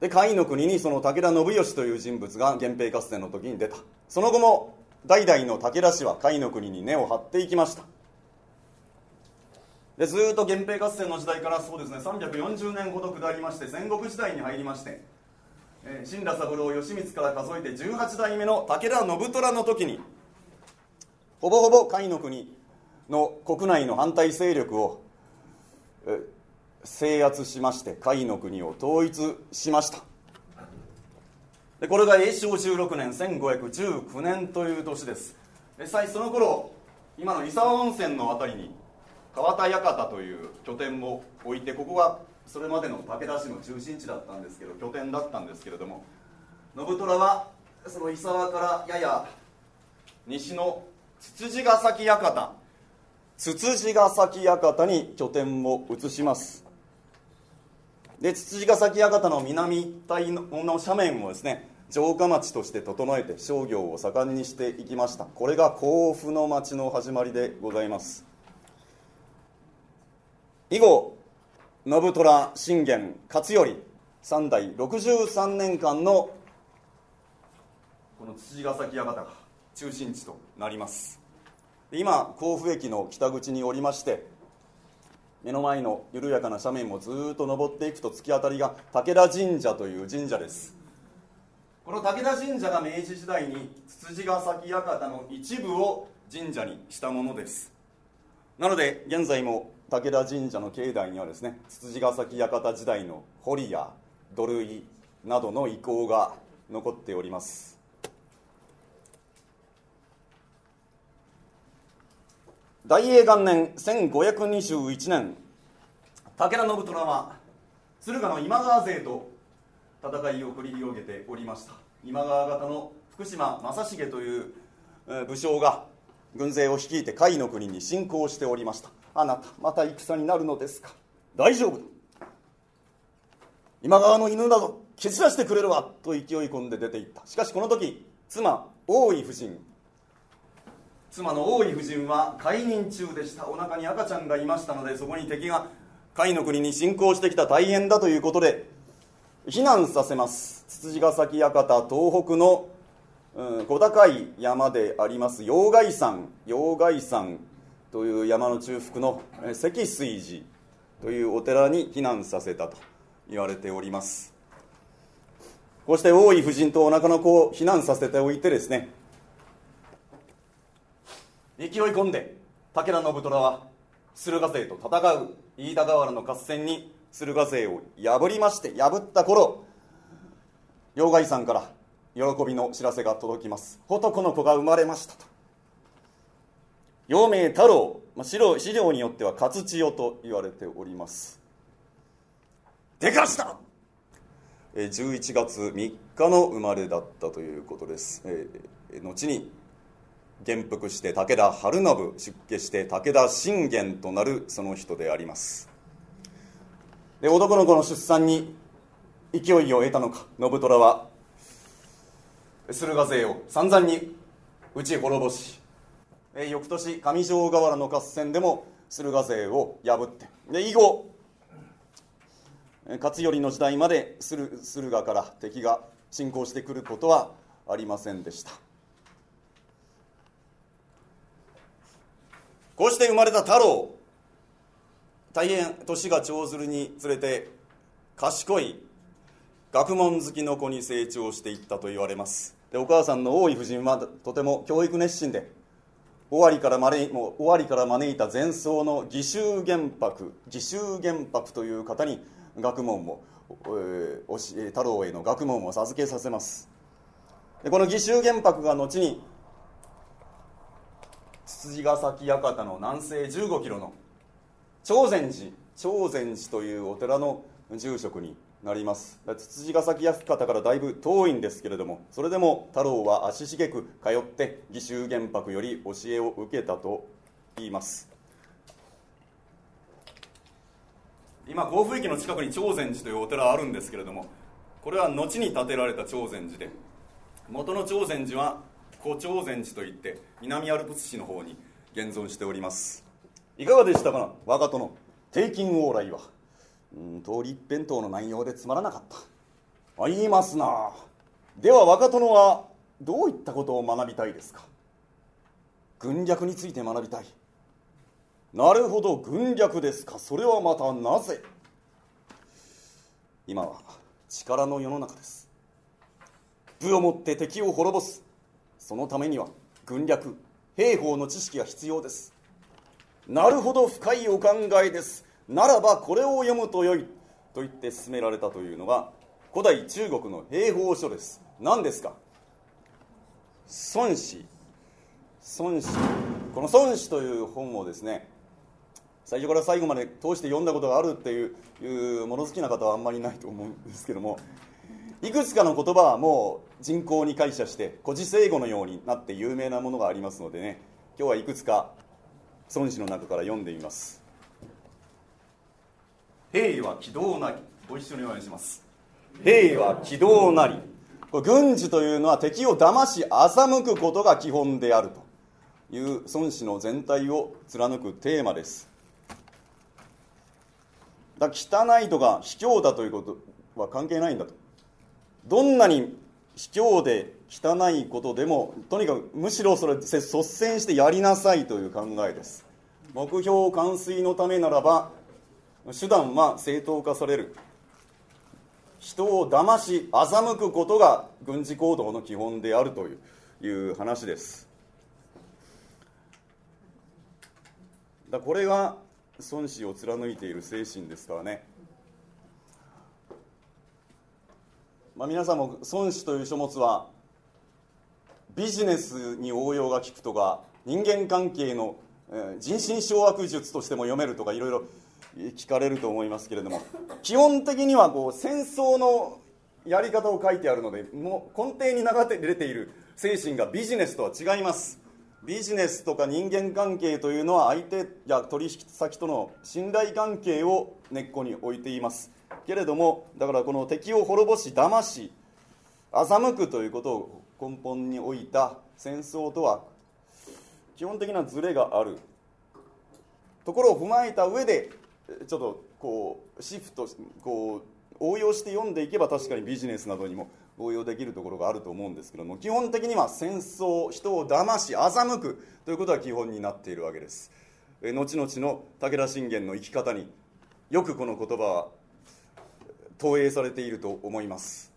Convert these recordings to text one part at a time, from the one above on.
で甲斐の国にその武田信義という人物が源平合戦の時に出た。その後も代々の武田氏は甲斐の国に根を張っていきました。でずっと源平合戦の時代からそうですね340年ほど下りまして戦国時代に入りまして、新羅三郎義満から数えて18代目の武田信虎の時にほぼほぼ甲斐の国の国内の反対勢力を、え制圧しまして甲斐の国を統一しました。でこれが永正16年1519年という年です。実際その頃今の伊沢温泉の辺りに川田館という拠点を置いてここがそれまでの武田氏の中心地だったんですけど拠点だったんですけれども信虎はその伊沢からやや西のつつじヶ崎館。つつじヶ崎館に拠点を移します。でつつじヶ崎館の南帯の斜面をですね城下町として整えて商業を盛んにしていきました。これが甲府の町の始まりでございます。以後信虎信玄勝頼三代63年間のこの土ヶ崎館が中心地となります。今甲府駅の北口におりまして目の前の緩やかな斜面をずっと登っていくと突き当たりが武田神社という神社です。この武田神社が明治時代につつじヶ崎館の一部を神社にしたものです。なので現在も武田神社の境内にはですねつつじヶ崎館時代の堀や土塁などの遺構が残っております。大永元年1521年。武田信虎は敦賀の今川勢と戦いを繰り広げておりました。今川方の福島正成という武将が軍勢を率いて甲斐の国に侵攻しておりました。あなたまた戦になるのですか？大丈夫だ。今川の犬など蹴散らしてくれるわと勢い込んで出て行った。しかしこの時妻大井夫人妻の大井夫人は解任中でした。お腹に赤ちゃんがいましたのでそこに敵が甲斐の国に侵攻してきた大変だということで避難させます。つつじヶ崎館東北の、うん、小高い山であります陽海山。陽海山という山の中腹のえ積水寺というお寺に避難させたと言われております。こうして大井夫人とお腹の子を避難させておいてですね勢い込んで武田信虎は駿河勢と戦う飯田河原の合戦に駿河勢を破りまして破った頃陽海山から喜びの知らせが届きます。男の子が生まれましたと。陽明太郎、まあ、資料資料によっては勝千代と言われております。でかした！11月3日の生まれだったということです、えー後に元服して武田晴信出家して武田信玄となるその人であります。で男の子の出産に勢いを得たのか信虎は駿河勢を散々に打ち滅ぼし翌年上条河原の合戦でも駿河勢を破ってで以後勝頼の時代まで駿河から敵が侵攻してくることはありませんでした。こうして生まれた太郎。大変年が長ずるにつれて賢い学問好きの子に成長していったと言われます。でお母さんの大井夫人はとても教育熱心で尾張から招いもう尾張から招いた前奏の義州玄白義州玄白という方に学問を、えー太郎への学問を授けさせます。でこの義州玄白が後につつじヶ崎館の南西15キロの長禅寺長禅寺というお寺の住職になります。つつじヶ崎館からだいぶ遠いんですけれどもそれでも太郎は足しげく通って義州玄白より教えを受けたと言います。今甲府駅の近くに長禅寺というお寺あるんですけれどもこれは後に建てられた長禅寺で元の長禅寺は古長禅寺といって南アルプス市の方に現存しております。いかがでしたか？な我が殿の定金往来は。うん通り一辺倒の内容でつまらなかった。あ言いますな。では若殿はどういったことを学びたいですか？軍略について学びたい。なるほど軍略ですか。それはまたなぜ？今は力の世の中です。武をもって敵を滅ぼす。そのためには軍略兵法の知識が必要です。なるほど深いお考えです。ならばこれを読むとよい。と言って進められたというのが古代中国の兵法書です。何ですか？孫子。孫子。この孫子という本をですね最初から最後まで通して読んだことがあるっていういう物好きな方はあんまりないと思うんですけどもいくつかの言葉はもう人口に解釈して古事成語のようになって有名なものがありますのでね今日はいくつか孫子の中から読んでみます。兵は軌道なりご一緒にお願いします。兵は軌道なり。これ軍事というのは敵を騙し欺くことが基本であるという孫子の全体を貫くテーマです。だ汚いとか卑怯だということは関係ないんだと。どんなに卑怯で汚いことでもとにかくむしろそれ率先してやりなさいという考えです。目標完遂のためならば手段は正当化される。人を騙し欺くことが軍事行動の基本であるといういう話です。だこれが孫子を貫いている精神ですからね、まあ、皆さんも孫子という書物はビジネスに応用が利くとか人間関係の人心掌握術としても読めるとかいろいろ聞かれると思いますけれども 基本的にはこう戦争のやり方を書いてあるのでもう根底に流れている精神がビジネスとは違います。ビジネスとか人間関係というのは相手や取引先との信頼関係を根っこに置いています。けれどもだからこの敵を滅ぼし騙し欺くということを根本に置いた戦争とは基本的なズレがある。ところを踏まえた上でちょっとこうシフトこう応用して読んでいけば確かにビジネスなどにも応用できるところがあると思うんですけども基本的には戦争人を騙し欺くということが基本になっているわけです。後々の武田信玄の生き方によくこの言葉は投影されていると思います。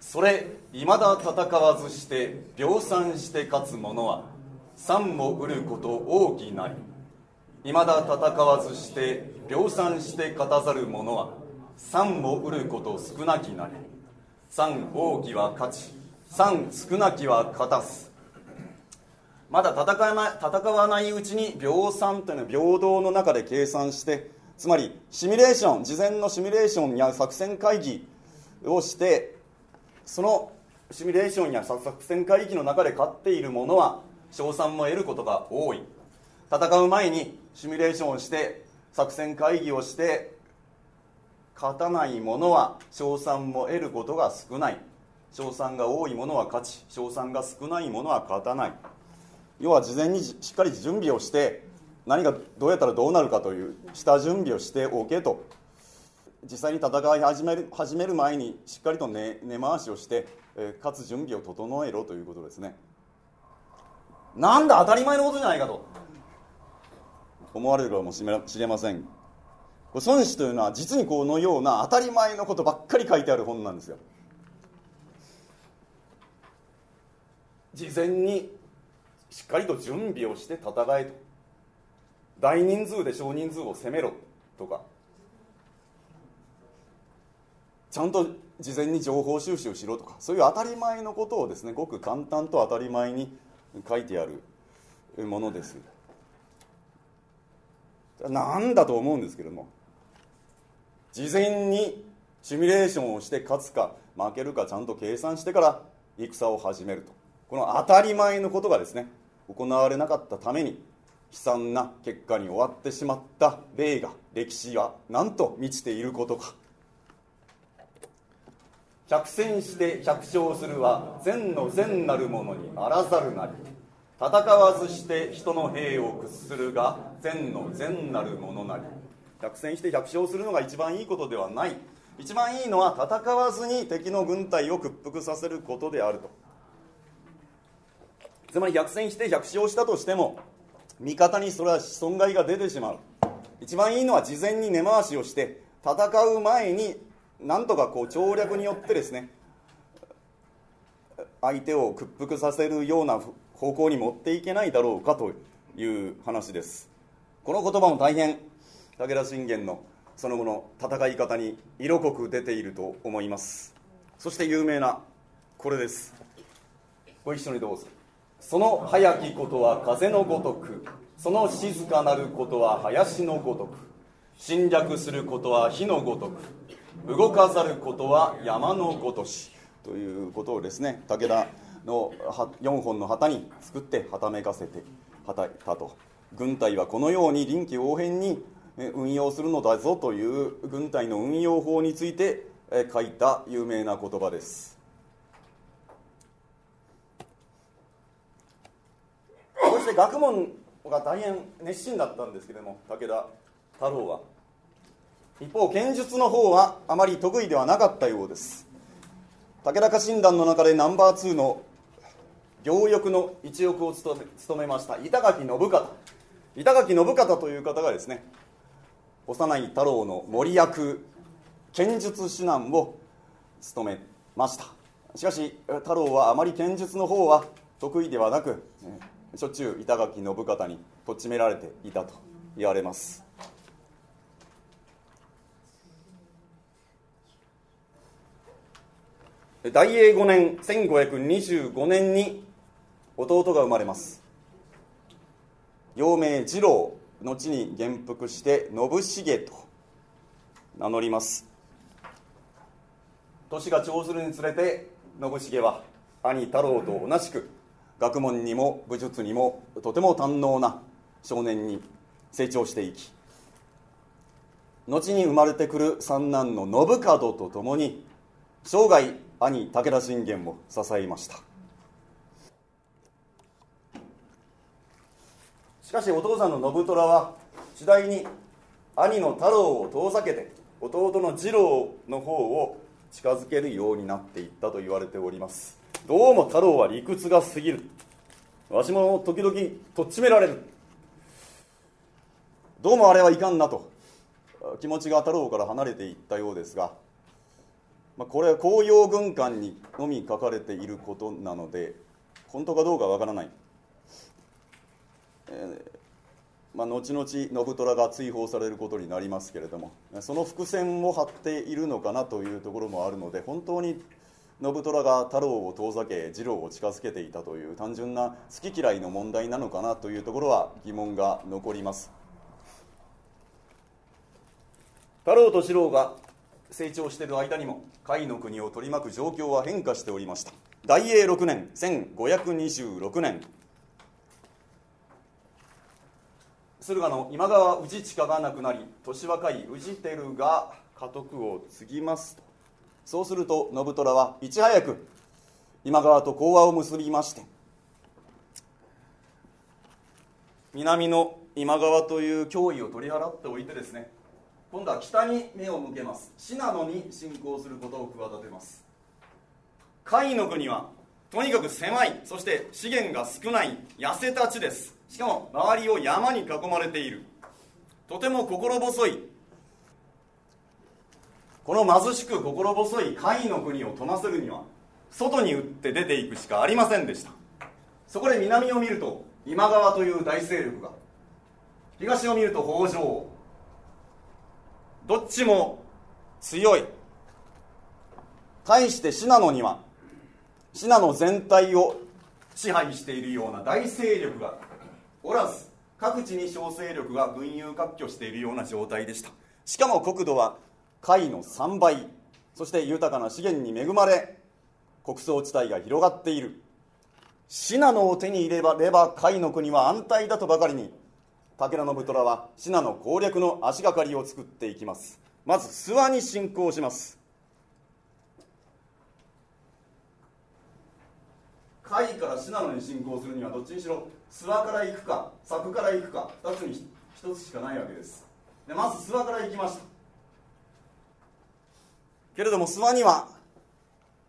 それいまだ戦わずして量産して勝つ者は三も売ること大きなり。いまだ戦わずして量産して勝たざる者は三も売ること少なきなり。三大きは勝ち三少なきは勝たす。まだ戦わない戦わないうちに秒算というのは平等の中で計算してつまりシミュレーション事前のシミュレーションや作戦会議をしてそのシミュレーションや作戦会議の中で勝っている者は賞賛も得ることが多い。戦う前にシミュレーションをして作戦会議をして勝たない者は賞賛も得ることが少ない。賞賛が多い者は勝ち賞賛が少ない者は勝たない。要は事前にしっかり準備をして何がどうやったらどうなるかという下準備をしておけと。実際に戦い始める始める前にしっかりと根、根回しをして、えー、かつ準備を整えろということですね。なんだ当たり前のことじゃないかと思われるかもしれません。孫子というのは実にこのような当たり前のことばっかり書いてある本なんですよ。事前にしっかりと準備をして戦えと。大人数で少人数を攻めろとか。ちゃんと事前に情報収集しろとか。そういう当たり前のことをですねごく簡単と当たり前に書いてあるものです。なんだと思うんですけれども。事前にシミュレーションをして勝つか負けるかちゃんと計算してから戦を始めると。この当たり前のことがですね行われなかったために悲惨な結果に終わってしまった例が歴史は何と満ちていることか。百戦して百勝するは善の善なる者にあらざるなり。戦わずして人の兵を屈するが善の善なる者なり。百戦して百勝するのが一番いいことではない。一番いいのは戦わずに敵の軍隊を屈服させることであると。つまり百戦して百勝したとしても味方にそれは損害が出てしまう。一番いいのは事前に根回しをして戦う前になんとかこう調略によってですね相手を屈服させるような方向に持っていけないだろうかという話です。この言葉も大変武田信玄のその後の戦い方に色濃く出ていると思います。そして有名なこれです。ご一緒にどうぞ。その早きことは風のごとくその静かなることは林のごとく侵略することは火のごとく動かざることは山のごとしということをですね武田の4本の旗に作ってはためかせてはたいたと。軍隊はこのように臨機応変に運用するのだぞという軍隊の運用法について書いた有名な言葉です。そして学問が大変熱心だったんですけれども武田太郎は。一方剣術の方はあまり得意ではなかったようです。武田家臣団の中でナンバー2の両翼の一翼を務め務めました板垣信方。板垣信方という方がですね幼い太郎の森役剣術指南を務めました。しかし太郎はあまり剣術の方は得意ではなくしょっちゅう板垣信方にとっちめられていたと言われます。大永5年1525年に弟が生まれます。幼名次郎。後に元服して信繁と名乗ります。年が長ずるにつれて信繁は兄太郎と同じく学問にも武術にもとても堪能な少年に成長していき後に生まれてくる三男の信門と共に生涯兄武田信玄を支えました。しかしお父さんの信虎は次第に兄の太郎を遠ざけて弟の次郎の方を近づけるようになっていったと言われております。どうも太郎は理屈が過ぎる。わしも時々とっちめられる。どうもあれはいかんなと気持ちが太郎から離れていったようですが、まあ、これは紅葉軍艦にのみ書かれていることなので本当かどうかわからない。えー、まあ、後々信虎が追放されることになりますけれどもその伏線を張っているのかなというところもあるので本当に信虎が太郎を遠ざけ次郎を近づけていたという単純な好き嫌いの問題なのかなというところは疑問が残ります。太郎と次郎が成長している間にも甲斐の国を取り巻く状況は変化しておりました。大永6年1526年。駿河の今川氏親が亡くなり年若い氏輝が家督を継ぎますと。そうすると信虎はいち早く今川と講和を結びまして南の今川という脅威を取り払っておいてですね今度は北に目を向けます。信濃に侵攻することを企てます。甲斐の国はとにかく狭いそして資源が少ない痩せた地です。しかも周りを山に囲まれている。とても心細い。この貧しく心細い甲斐の国を富ませるには外に打って出ていくしかありませんでした。そこで南を見ると今川という大勢力が東を見ると北条どっちも強い。対して信濃には信濃全体を支配しているような大勢力がおらず各地に小勢力が群雄割拠しているような状態でした。しかも国土は甲斐の3倍そして豊かな資源に恵まれ穀倉地帯が広がっている。信濃を手に入ればれば甲斐の国は安泰だとばかりに武田信虎は信濃攻略の足がかりを作っていきます。まず諏訪に侵攻します。甲斐から信濃に侵攻するにはどっちにしろ諏訪から行くか佐久から行くか2つに1つしかないわけです。でまず諏訪から行きました。けれども諏訪には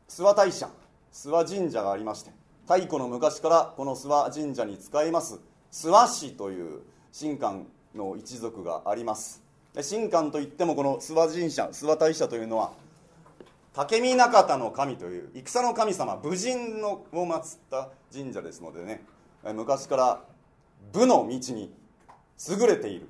諏訪大社諏訪神社がありまして太古の昔からこの諏訪神社に使います諏訪氏という神官の一族があります。神官といってもこの諏訪神社諏訪大社というのは武見中田の神という戦の神様武人のを祀った神社ですのでね昔から武の道に優れている。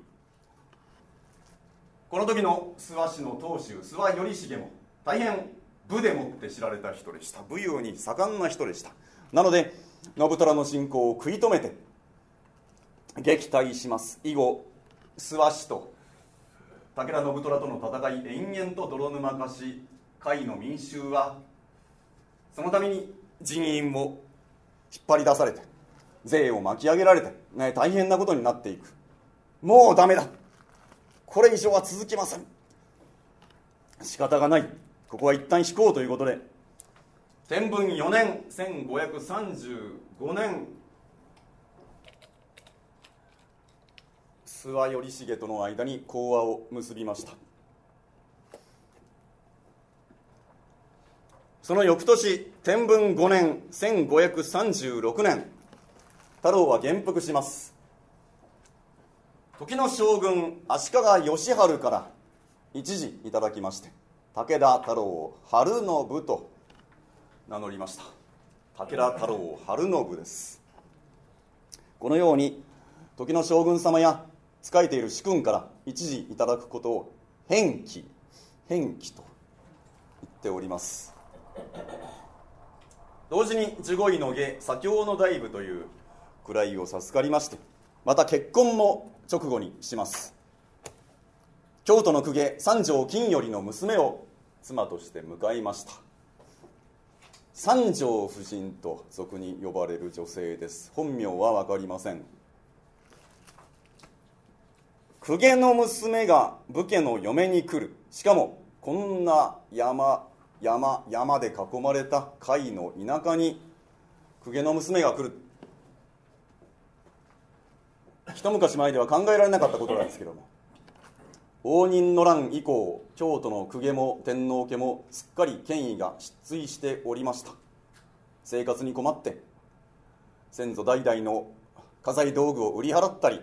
この時の諏訪市の当主諏訪頼重も大変武でもって知られた人でした。武勇に盛んな人でした。なので信虎の侵攻を食い止めて撃退します。以後諏訪市と武田信虎との戦い延々と泥沼化し甲斐の民衆はそのために人員を引っ張り出されて税を巻き上げられて、ね、大変なことになっていく。もうダメだ。これ以上は続きません。仕方がない。ここは一旦引こうということで天文4年1535年。諏訪頼重との間に講和を結びました。その翌年天文5年1536年太郎は元服します。時の将軍足利義晴から一時いただきまして武田太郎春信と名乗りました。武田太郎春信です。このように時の将軍様や仕えている主君から一時いただくことを返記返記と言っております。同時に十五位の下左京の大夫という位を授かりましてまた結婚も直後にします。京都の公家三条金頼の娘を妻として迎えました。三条夫人と俗に呼ばれる女性です。本名は分かりません。公家の娘が武家の嫁に来る。しかもこんな山山山で囲まれた甲斐の田舎に公家の娘が来る。一昔前では考えられなかったことなんですけども。応仁の乱以降京都の公家も天皇家もすっかり権威が失墜しておりました。生活に困って先祖代々の家財道具を売り払ったり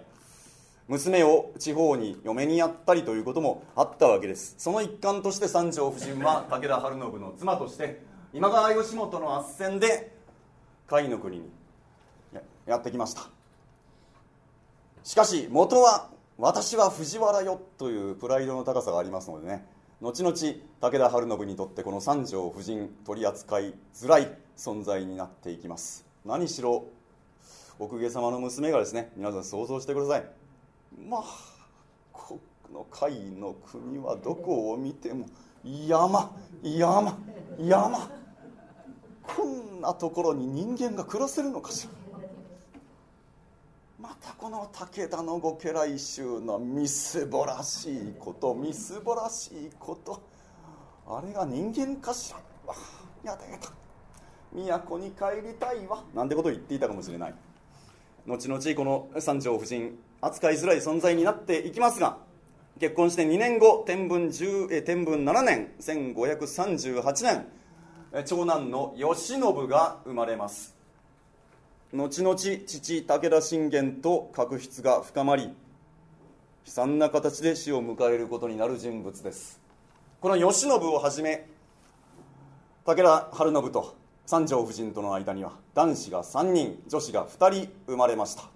娘を地方に嫁にやったりということもあったわけです。その一環として三条夫人は武田晴信の妻として今川義元の斡旋で甲斐の国にやってきました。しかし元は私は藤原よというプライドの高さがありますのでね。後々武田晴信にとってこの三条夫人取り扱いづらい存在になっていきます。何しろお公家様の娘がですね皆さん想像してください。まあこの甲斐の国はどこを見ても山山山。こんなところに人間が暮らせるのかしら。またこの武田のご家来衆のみすぼらしいことみすぼらしいこと。あれが人間かしら。わやだやだ。都に帰りたいわ。なんてことを言っていたかもしれない。後々この三条夫人扱いづらい存在になっていきますが結婚して2年後天文10え天文7年1538年長男の慶喜が生まれます。後々父武田信玄と確執が深まり悲惨な形で死を迎えることになる人物です。この慶喜をはじめ武田晴信と三条夫人との間には男子が3人女子が2人生まれました。